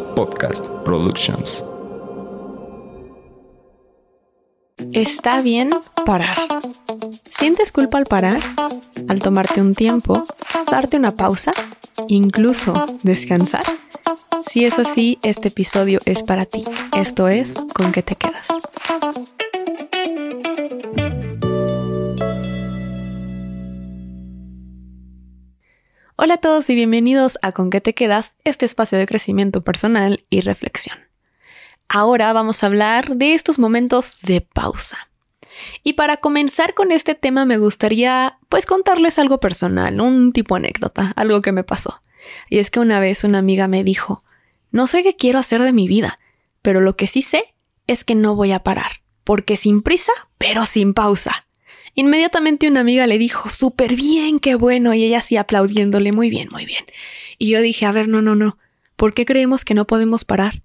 Podcast Productions. Está bien parar. ¿Sientes culpa al parar? Al tomarte un tiempo, darte una pausa, incluso descansar. Si es así, este episodio es para ti. Esto es ¿Con qué te quedas? Hola a todos y bienvenidos a Con qué te quedas, este espacio de crecimiento personal y reflexión. Ahora vamos a hablar de estos momentos de pausa. Y para comenzar con este tema me gustaría pues contarles algo personal, un tipo anécdota, algo que me pasó. Y es que una vez una amiga me dijo, no sé qué quiero hacer de mi vida, pero lo que sí sé es que no voy a parar, porque sin prisa, pero sin pausa. Inmediatamente una amiga le dijo, súper bien, qué bueno, y ella así aplaudiéndole, muy bien, muy bien. Y yo dije, a ver, no, no, no, ¿por qué creemos que no podemos parar?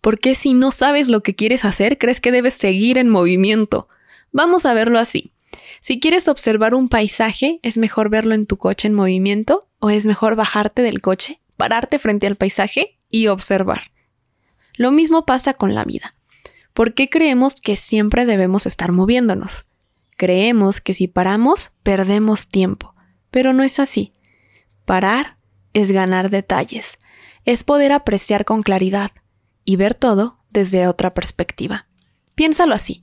¿Por qué si no sabes lo que quieres hacer, crees que debes seguir en movimiento? Vamos a verlo así. Si quieres observar un paisaje, ¿es mejor verlo en tu coche en movimiento o es mejor bajarte del coche, pararte frente al paisaje y observar? Lo mismo pasa con la vida. ¿Por qué creemos que siempre debemos estar moviéndonos? Creemos que si paramos, perdemos tiempo, pero no es así. Parar es ganar detalles, es poder apreciar con claridad y ver todo desde otra perspectiva. Piénsalo así.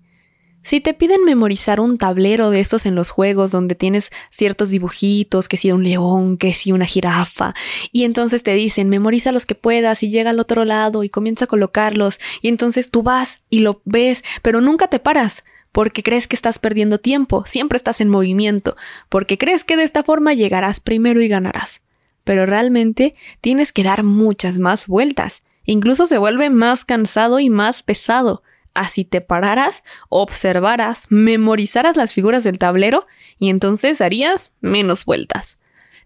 Si te piden memorizar un tablero de esos en los juegos donde tienes ciertos dibujitos, que si un león, que si una jirafa, y entonces te dicen memoriza los que puedas y llega al otro lado y comienza a colocarlos, y entonces tú vas y lo ves, pero nunca te paras, porque crees que estás perdiendo tiempo, siempre estás en movimiento, porque crees que de esta forma llegarás primero y ganarás. Pero realmente tienes que dar muchas más vueltas, incluso se vuelve más cansado y más pesado. Así te pararas, observaras, memorizaras las figuras del tablero y entonces harías menos vueltas.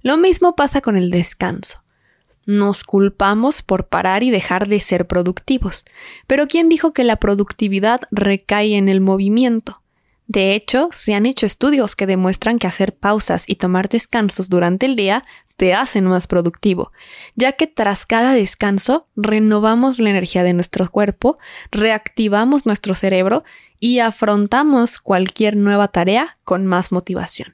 Lo mismo pasa con el descanso. Nos culpamos por parar y dejar de ser productivos. Pero ¿quién dijo que la productividad recae en el movimiento? De hecho, se han hecho estudios que demuestran que hacer pausas y tomar descansos durante el día te hacen más productivo, ya que tras cada descanso renovamos la energía de nuestro cuerpo, reactivamos nuestro cerebro y afrontamos cualquier nueva tarea con más motivación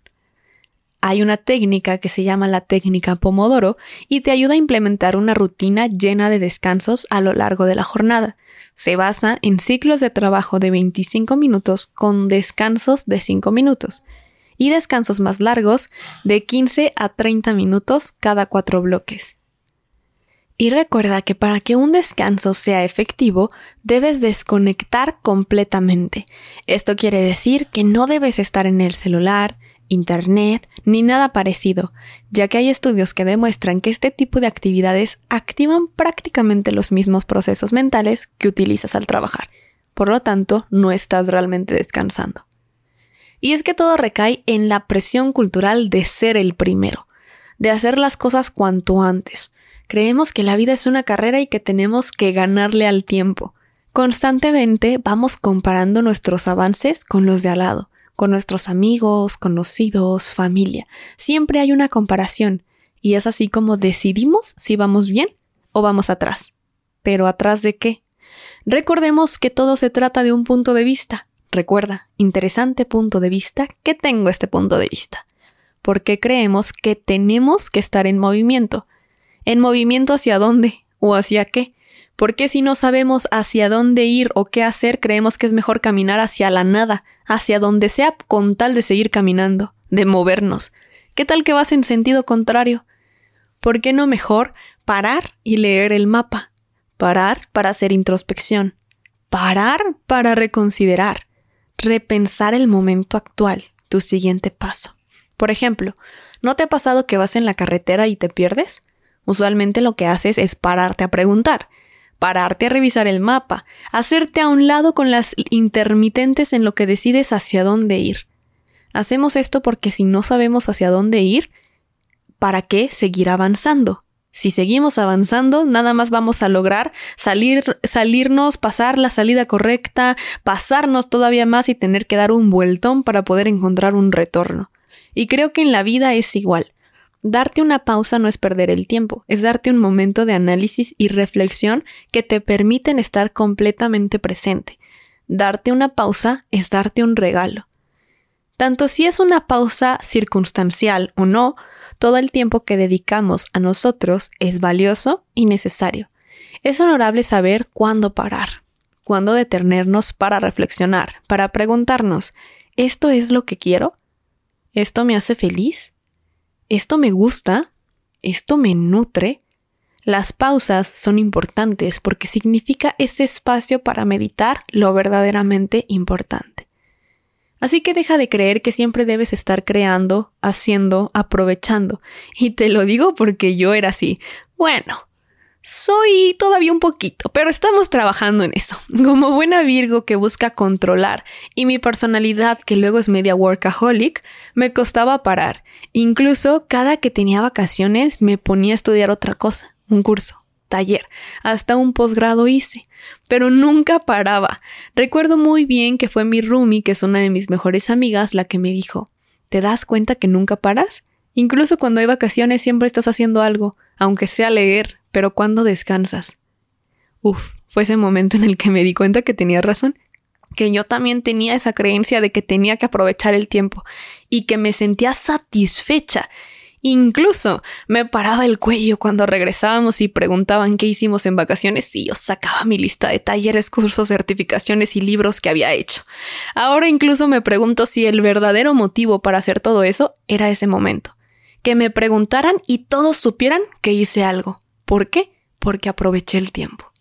hay una técnica que se llama la técnica Pomodoro y te ayuda a implementar una rutina llena de descansos a lo largo de la jornada. Se basa en ciclos de trabajo de 25 minutos con descansos de 5 minutos y descansos más largos de 15 a 30 minutos cada cuatro bloques. Y recuerda que para que un descanso sea efectivo, debes desconectar completamente. Esto quiere decir que no debes estar en el celular, Internet, ni nada parecido, ya que hay estudios que demuestran que este tipo de actividades activan prácticamente los mismos procesos mentales que utilizas al trabajar. Por lo tanto, no estás realmente descansando. Y es que todo recae en la presión cultural de ser el primero, de hacer las cosas cuanto antes. Creemos que la vida es una carrera y que tenemos que ganarle al tiempo. Constantemente vamos comparando nuestros avances con los de al lado con nuestros amigos, conocidos, familia. Siempre hay una comparación y es así como decidimos si vamos bien o vamos atrás. ¿Pero atrás de qué? Recordemos que todo se trata de un punto de vista. Recuerda, interesante punto de vista, que tengo este punto de vista. Porque creemos que tenemos que estar en movimiento. ¿En movimiento hacia dónde? ¿O hacia qué? ¿Por qué si no sabemos hacia dónde ir o qué hacer, creemos que es mejor caminar hacia la nada, hacia donde sea con tal de seguir caminando, de movernos? ¿Qué tal que vas en sentido contrario? ¿Por qué no mejor parar y leer el mapa? Parar para hacer introspección. Parar para reconsiderar. Repensar el momento actual, tu siguiente paso. Por ejemplo, ¿no te ha pasado que vas en la carretera y te pierdes? Usualmente lo que haces es pararte a preguntar pararte a revisar el mapa, hacerte a un lado con las intermitentes en lo que decides hacia dónde ir. Hacemos esto porque si no sabemos hacia dónde ir, ¿para qué seguir avanzando? Si seguimos avanzando, nada más vamos a lograr salir, salirnos, pasar la salida correcta, pasarnos todavía más y tener que dar un vueltón para poder encontrar un retorno. Y creo que en la vida es igual. Darte una pausa no es perder el tiempo, es darte un momento de análisis y reflexión que te permiten estar completamente presente. Darte una pausa es darte un regalo. Tanto si es una pausa circunstancial o no, todo el tiempo que dedicamos a nosotros es valioso y necesario. Es honorable saber cuándo parar, cuándo detenernos para reflexionar, para preguntarnos, ¿esto es lo que quiero? ¿Esto me hace feliz? ¿Esto me gusta? ¿Esto me nutre? Las pausas son importantes porque significa ese espacio para meditar lo verdaderamente importante. Así que deja de creer que siempre debes estar creando, haciendo, aprovechando. Y te lo digo porque yo era así. Bueno, soy todavía un poquito, pero estamos trabajando en eso. Como buena Virgo que busca controlar y mi personalidad que luego es media workaholic, me costaba parar. Incluso cada que tenía vacaciones me ponía a estudiar otra cosa, un curso, taller, hasta un posgrado hice, pero nunca paraba. Recuerdo muy bien que fue mi roomie, que es una de mis mejores amigas, la que me dijo, ¿te das cuenta que nunca paras? Incluso cuando hay vacaciones siempre estás haciendo algo, aunque sea leer, pero ¿cuándo descansas? Uf, fue ese momento en el que me di cuenta que tenía razón, que yo también tenía esa creencia de que tenía que aprovechar el tiempo y que me sentía satisfecha. Incluso me paraba el cuello cuando regresábamos y preguntaban qué hicimos en vacaciones y yo sacaba mi lista de talleres, cursos, certificaciones y libros que había hecho. Ahora incluso me pregunto si el verdadero motivo para hacer todo eso era ese momento. Que me preguntaran y todos supieran que hice algo. ¿Por qué? Porque aproveché el tiempo.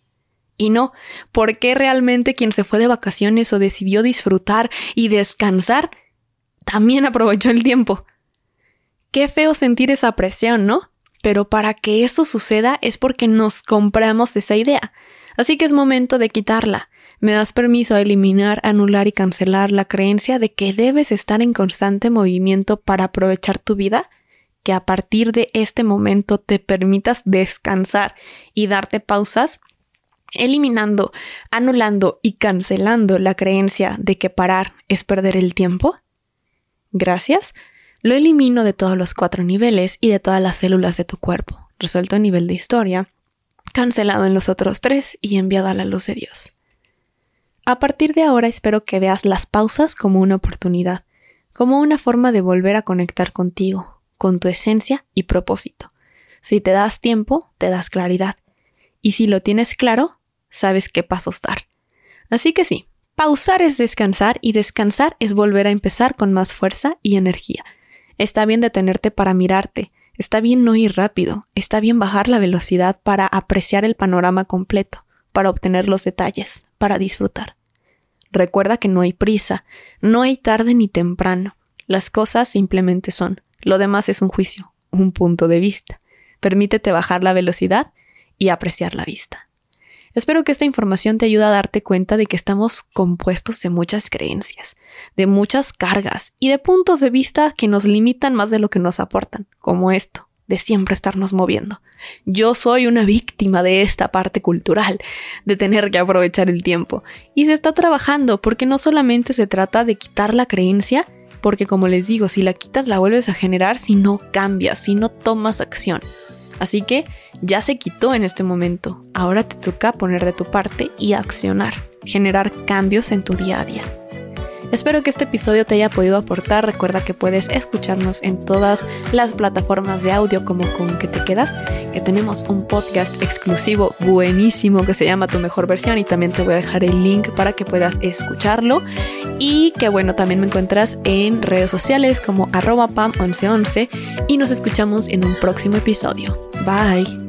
Y no, porque realmente quien se fue de vacaciones o decidió disfrutar y descansar, también aprovechó el tiempo. Qué feo sentir esa presión, ¿no? Pero para que eso suceda es porque nos compramos esa idea. Así que es momento de quitarla. Me das permiso a eliminar, anular y cancelar la creencia de que debes estar en constante movimiento para aprovechar tu vida que a partir de este momento te permitas descansar y darte pausas, eliminando, anulando y cancelando la creencia de que parar es perder el tiempo? Gracias. Lo elimino de todos los cuatro niveles y de todas las células de tu cuerpo, resuelto a nivel de historia, cancelado en los otros tres y enviado a la luz de Dios. A partir de ahora espero que veas las pausas como una oportunidad, como una forma de volver a conectar contigo, con tu esencia y propósito. Si te das tiempo, te das claridad. Y si lo tienes claro, sabes qué pasos dar. Así que sí, pausar es descansar y descansar es volver a empezar con más fuerza y energía. Está bien detenerte para mirarte, está bien no ir rápido, está bien bajar la velocidad para apreciar el panorama completo, para obtener los detalles, para disfrutar. Recuerda que no hay prisa, no hay tarde ni temprano, las cosas simplemente son. Lo demás es un juicio, un punto de vista. Permítete bajar la velocidad y apreciar la vista. Espero que esta información te ayude a darte cuenta de que estamos compuestos de muchas creencias, de muchas cargas y de puntos de vista que nos limitan más de lo que nos aportan, como esto, de siempre estarnos moviendo. Yo soy una víctima de esta parte cultural, de tener que aprovechar el tiempo, y se está trabajando porque no solamente se trata de quitar la creencia, porque como les digo, si la quitas la vuelves a generar si no cambias, si no tomas acción. Así que ya se quitó en este momento, ahora te toca poner de tu parte y accionar, generar cambios en tu día a día. Espero que este episodio te haya podido aportar. Recuerda que puedes escucharnos en todas las plataformas de audio como con que te quedas, que tenemos un podcast exclusivo buenísimo que se llama Tu mejor versión y también te voy a dejar el link para que puedas escucharlo. Y que bueno, también me encuentras en redes sociales como arroba pam1111 y nos escuchamos en un próximo episodio. Bye.